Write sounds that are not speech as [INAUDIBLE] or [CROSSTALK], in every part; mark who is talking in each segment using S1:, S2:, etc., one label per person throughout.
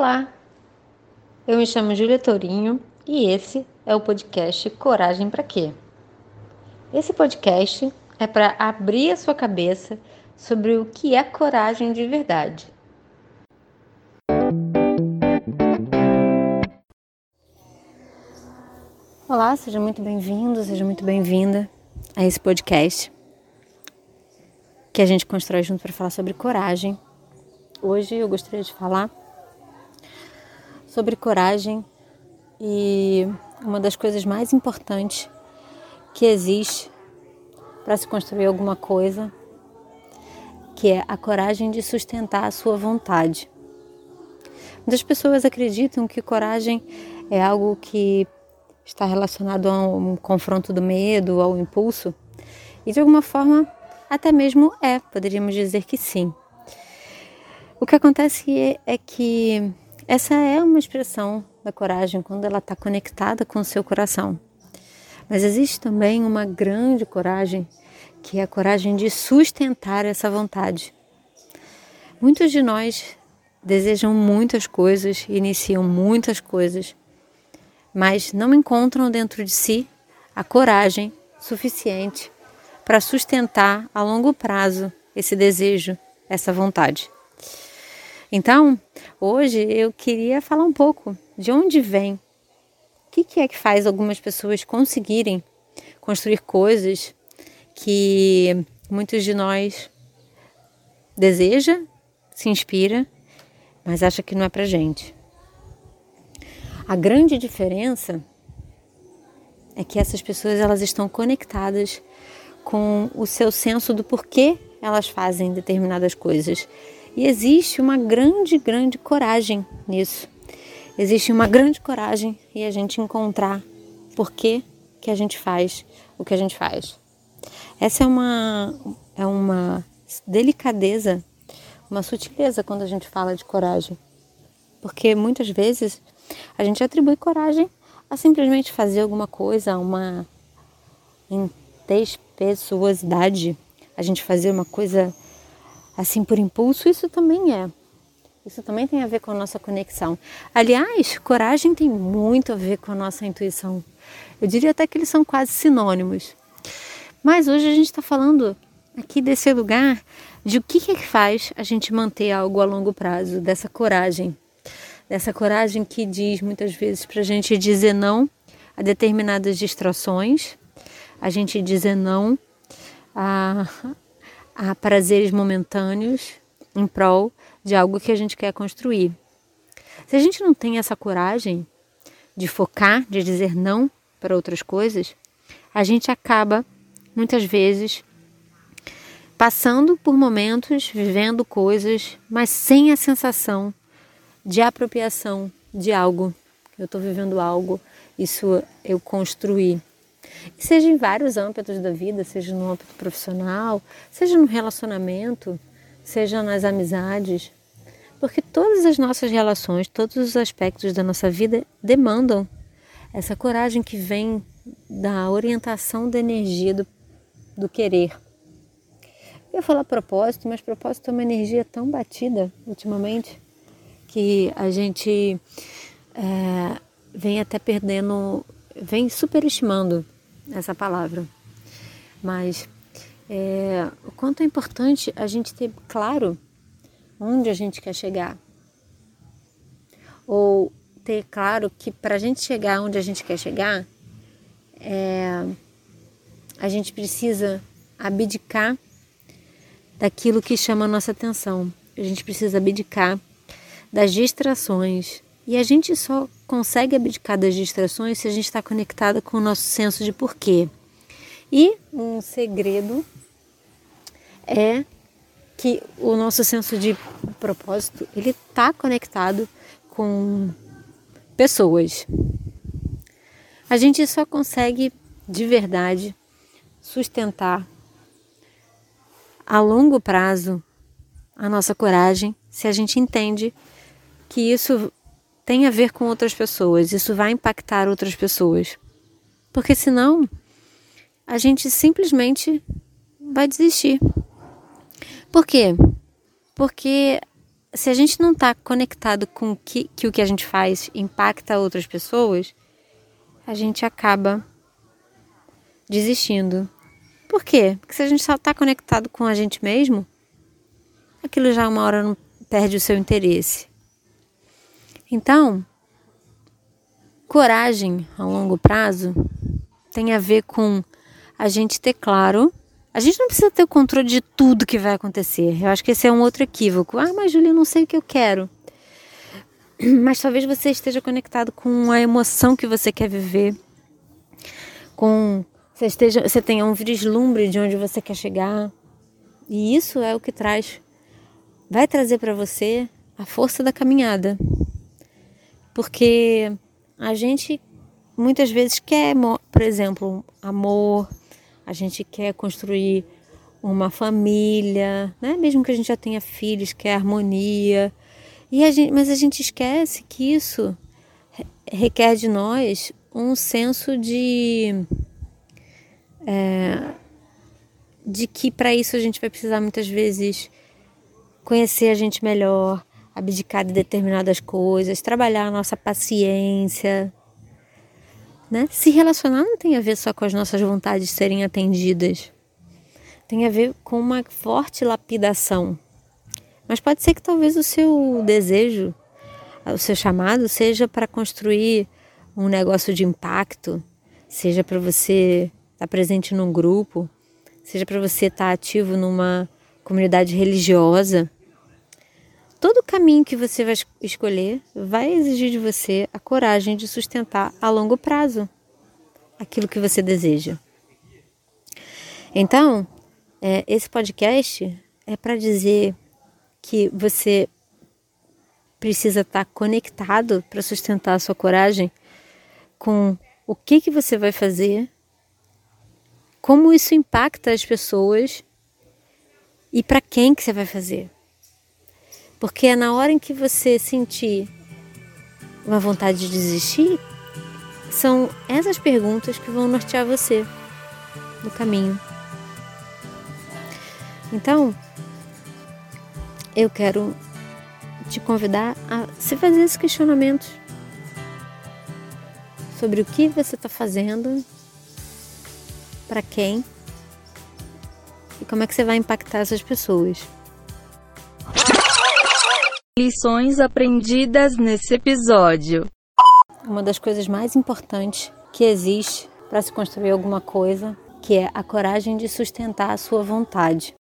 S1: Olá, eu me chamo Júlia Tourinho e esse é o podcast Coragem para Quê? Esse podcast é para abrir a sua cabeça sobre o que é coragem de verdade. Olá, seja muito bem-vindo, seja muito bem-vinda a esse podcast que a gente constrói junto para falar sobre coragem. Hoje eu gostaria de falar sobre coragem e uma das coisas mais importantes que existe para se construir alguma coisa, que é a coragem de sustentar a sua vontade. Muitas pessoas acreditam que coragem é algo que está relacionado a um confronto do medo, ao impulso, e de alguma forma até mesmo é, poderíamos dizer que sim. O que acontece é, é que essa é uma expressão da coragem quando ela está conectada com o seu coração. Mas existe também uma grande coragem, que é a coragem de sustentar essa vontade. Muitos de nós desejam muitas coisas, iniciam muitas coisas, mas não encontram dentro de si a coragem suficiente para sustentar a longo prazo esse desejo, essa vontade. Então, hoje eu queria falar um pouco de onde vem, o que, que é que faz algumas pessoas conseguirem construir coisas que muitos de nós deseja, se inspira, mas acha que não é pra gente. A grande diferença é que essas pessoas elas estão conectadas com o seu senso do porquê elas fazem determinadas coisas e existe uma grande, grande coragem nisso. Existe uma grande coragem e a gente encontrar por que, que a gente faz o que a gente faz. Essa é uma, é uma delicadeza, uma sutileza quando a gente fala de coragem. Porque muitas vezes a gente atribui coragem a simplesmente fazer alguma coisa, uma intempessosidade, a gente fazer uma coisa assim por impulso, isso também é. Isso também tem a ver com a nossa conexão. Aliás, coragem tem muito a ver com a nossa intuição. Eu diria até que eles são quase sinônimos. Mas hoje a gente está falando aqui desse lugar de o que é que faz a gente manter algo a longo prazo, dessa coragem. Dessa coragem que diz muitas vezes para a gente dizer não a determinadas distrações, a gente dizer não a, a prazeres momentâneos em prol de algo que a gente quer construir. Se a gente não tem essa coragem de focar, de dizer não para outras coisas, a gente acaba muitas vezes passando por momentos, vivendo coisas, mas sem a sensação de apropriação de algo. Eu estou vivendo algo, isso eu construí. E seja em vários âmbitos da vida, seja no âmbito profissional, seja no relacionamento, seja nas amizades, porque todas as nossas relações, todos os aspectos da nossa vida demandam essa coragem que vem da orientação da energia do, do querer. Eu ia falar propósito, mas propósito é uma energia tão batida ultimamente que a gente é, vem até perdendo, vem superestimando essa palavra. Mas é, o quanto é importante a gente ter claro onde a gente quer chegar. Ou ter claro que para a gente chegar onde a gente quer chegar, é, a gente precisa abdicar daquilo que chama a nossa atenção. A gente precisa abdicar das distrações. E a gente só consegue abdicar das distrações se a gente está conectada com o nosso senso de porquê. E um segredo é que o nosso senso de propósito ele está conectado com pessoas. A gente só consegue de verdade sustentar a longo prazo a nossa coragem se a gente entende que isso tem a ver com outras pessoas, isso vai impactar outras pessoas. Porque senão a gente simplesmente vai desistir. Por quê? Porque se a gente não está conectado com que, que o que a gente faz impacta outras pessoas, a gente acaba desistindo. Por quê? Porque se a gente só está conectado com a gente mesmo, aquilo já uma hora não perde o seu interesse. Então, coragem a longo prazo tem a ver com a gente ter claro. A gente não precisa ter o controle de tudo que vai acontecer. Eu acho que esse é um outro equívoco. Ah, mas Julia, eu não sei o que eu quero. [CLEARS THROAT] Mas talvez você esteja conectado com a emoção que você quer viver, com você esteja, você tenha um vislumbre de onde você quer chegar. E isso é o que traz vai trazer para você a força da caminhada. Porque a gente muitas vezes quer, por exemplo, amor, a gente quer construir uma família, né? Mesmo que a gente já tenha filhos, quer harmonia. E a gente, mas a gente esquece que isso requer de nós um senso de é, de que para isso a gente vai precisar muitas vezes conhecer a gente melhor, abdicar de determinadas coisas, trabalhar a nossa paciência. Né? Se relacionar não tem a ver só com as nossas vontades serem atendidas. Tem a ver com uma forte lapidação. Mas pode ser que talvez o seu desejo, o seu chamado seja para construir um negócio de impacto, seja para você estar presente num grupo, seja para você estar ativo numa comunidade religiosa, todo caminho que você vai escolher vai exigir de você a coragem de sustentar a longo prazo aquilo que você deseja. Então, é, esse podcast é para dizer que você precisa estar conectado para sustentar a sua coragem com o que, que você vai fazer, como isso impacta as pessoas e para quem que você vai fazer. Porque é na hora em que você sentir uma vontade de desistir, são essas perguntas que vão nortear você no caminho. Então, eu quero te convidar a se fazer esses questionamentos sobre o que você está fazendo, para quem e como é que você vai impactar essas pessoas.
S2: Lições aprendidas nesse episódio.
S1: Uma das coisas mais importantes que existe para se construir alguma coisa, que é a coragem de sustentar a sua vontade.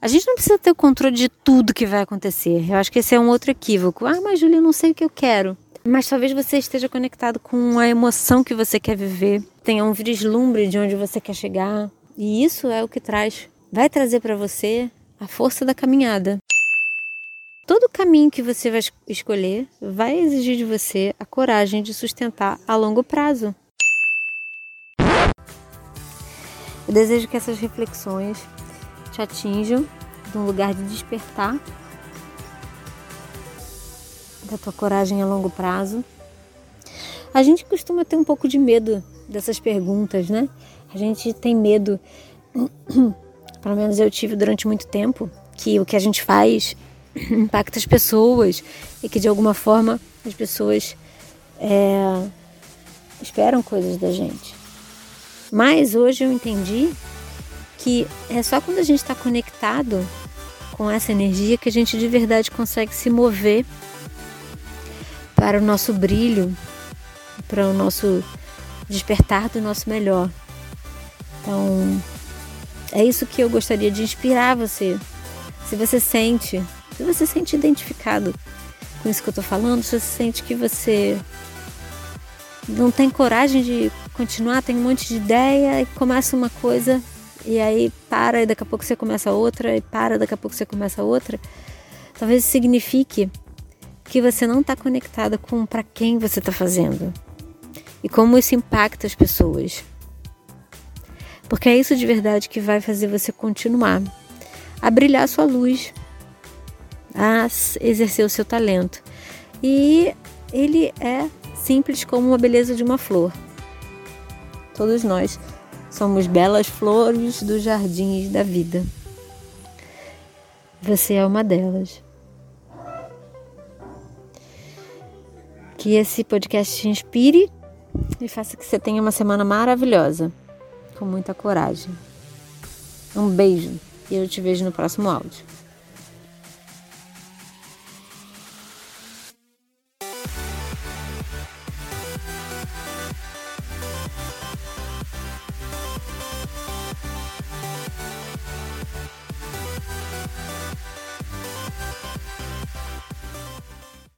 S1: A gente não precisa ter o controle de tudo que vai acontecer. Eu acho que esse é um outro equívoco. Ah, mas Julia, eu não sei o que eu quero. Mas talvez você esteja conectado com a emoção que você quer viver, tenha um vislumbre de onde você quer chegar. E isso é o que traz, vai trazer para você a força da caminhada. Caminho que você vai escolher vai exigir de você a coragem de sustentar a longo prazo. Eu desejo que essas reflexões te atinjam de um lugar de despertar da tua coragem a longo prazo. A gente costuma ter um pouco de medo dessas perguntas, né? A gente tem medo, [CLEARS THROAT] pelo menos eu tive durante muito tempo, que o que a gente faz [CLEARS THROAT] impacta as pessoas e que de alguma forma as pessoas é, esperam coisas da gente. Mas hoje eu entendi que é só quando a gente está conectado com essa energia que a gente de verdade consegue se mover para o nosso brilho, para o nosso despertar do nosso melhor. Então, é isso que eu gostaria de inspirar você. Se você sente, se você sente identificado com isso que eu estou falando, se você sente que você não tem coragem de continuar, tem um monte de ideia e começa uma coisa e aí para e daqui a pouco você começa outra e para, daqui a pouco você começa outra. Talvez isso signifique que você não está conectada com para quem você está fazendo e como isso impacta as pessoas. Porque é isso de verdade que vai fazer você continuar a brilhar a sua luz, a exercer o seu talento. E ele é simples como a beleza de uma flor. Todos nós somos belas flores dos jardins da vida. Você é uma delas. Que esse podcast te inspire e faça que você tenha uma semana maravilhosa, com muita coragem. Um beijo e eu te vejo no próximo áudio.